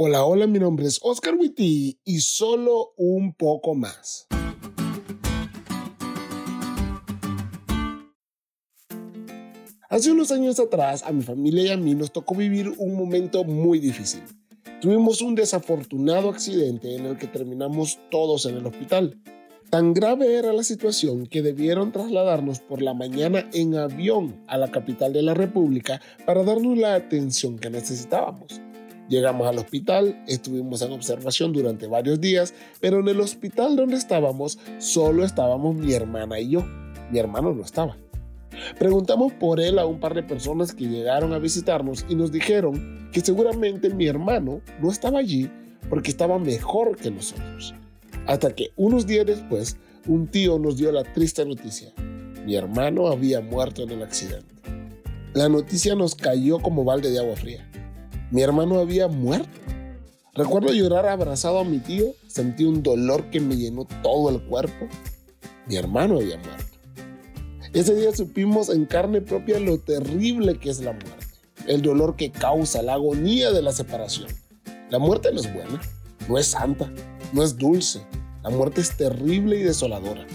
Hola, hola, mi nombre es Oscar Witty y solo un poco más. Hace unos años atrás, a mi familia y a mí nos tocó vivir un momento muy difícil. Tuvimos un desafortunado accidente en el que terminamos todos en el hospital. Tan grave era la situación que debieron trasladarnos por la mañana en avión a la capital de la República para darnos la atención que necesitábamos. Llegamos al hospital, estuvimos en observación durante varios días, pero en el hospital donde estábamos solo estábamos mi hermana y yo. Mi hermano no estaba. Preguntamos por él a un par de personas que llegaron a visitarnos y nos dijeron que seguramente mi hermano no estaba allí porque estaba mejor que nosotros. Hasta que unos días después, un tío nos dio la triste noticia. Mi hermano había muerto en el accidente. La noticia nos cayó como balde de agua fría. Mi hermano había muerto. Recuerdo llorar abrazado a mi tío, sentí un dolor que me llenó todo el cuerpo. Mi hermano había muerto. Ese día supimos en carne propia lo terrible que es la muerte, el dolor que causa, la agonía de la separación. La muerte no es buena, no es santa, no es dulce. La muerte es terrible y desoladora.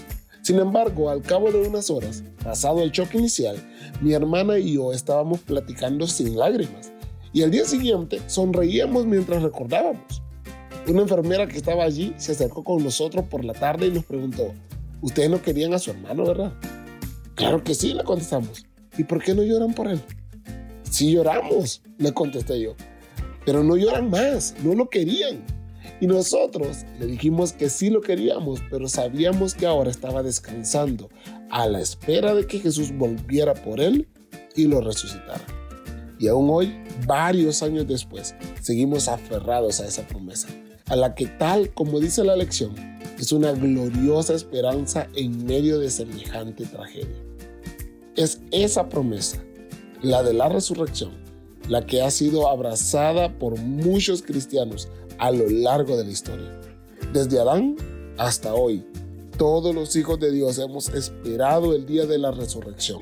Sin embargo, al cabo de unas horas, pasado el choque inicial, mi hermana y yo estábamos platicando sin lágrimas y al día siguiente sonreíamos mientras recordábamos. Una enfermera que estaba allí se acercó con nosotros por la tarde y nos preguntó, ustedes no querían a su hermano, ¿verdad? Claro que sí, le contestamos. ¿Y por qué no lloran por él? Sí lloramos, le contesté yo. Pero no lloran más, no lo querían. Y nosotros le dijimos que sí lo queríamos, pero sabíamos que ahora estaba descansando a la espera de que Jesús volviera por él y lo resucitara. Y aún hoy, varios años después, seguimos aferrados a esa promesa, a la que tal como dice la lección, es una gloriosa esperanza en medio de semejante tragedia. Es esa promesa, la de la resurrección, la que ha sido abrazada por muchos cristianos a lo largo de la historia. Desde Adán hasta hoy, todos los hijos de Dios hemos esperado el día de la resurrección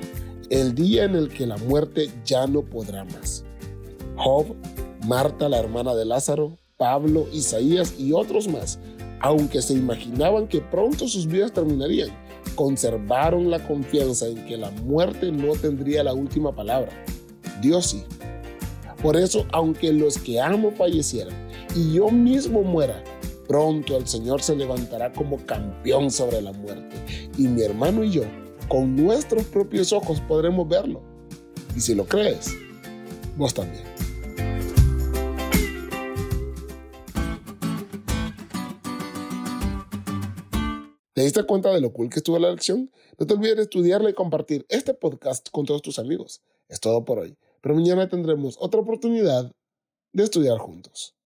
el día en el que la muerte ya no podrá más. Job, Marta, la hermana de Lázaro, Pablo, Isaías y otros más, aunque se imaginaban que pronto sus vidas terminarían, conservaron la confianza en que la muerte no tendría la última palabra. Dios sí. Por eso, aunque los que amo fallecieran y yo mismo muera, pronto el Señor se levantará como campeón sobre la muerte y mi hermano y yo con nuestros propios ojos podremos verlo. Y si lo crees, vos también. ¿Te diste cuenta de lo cool que estuvo la lección? No te olvides de estudiarla y compartir este podcast con todos tus amigos. Es todo por hoy, pero mañana tendremos otra oportunidad de estudiar juntos.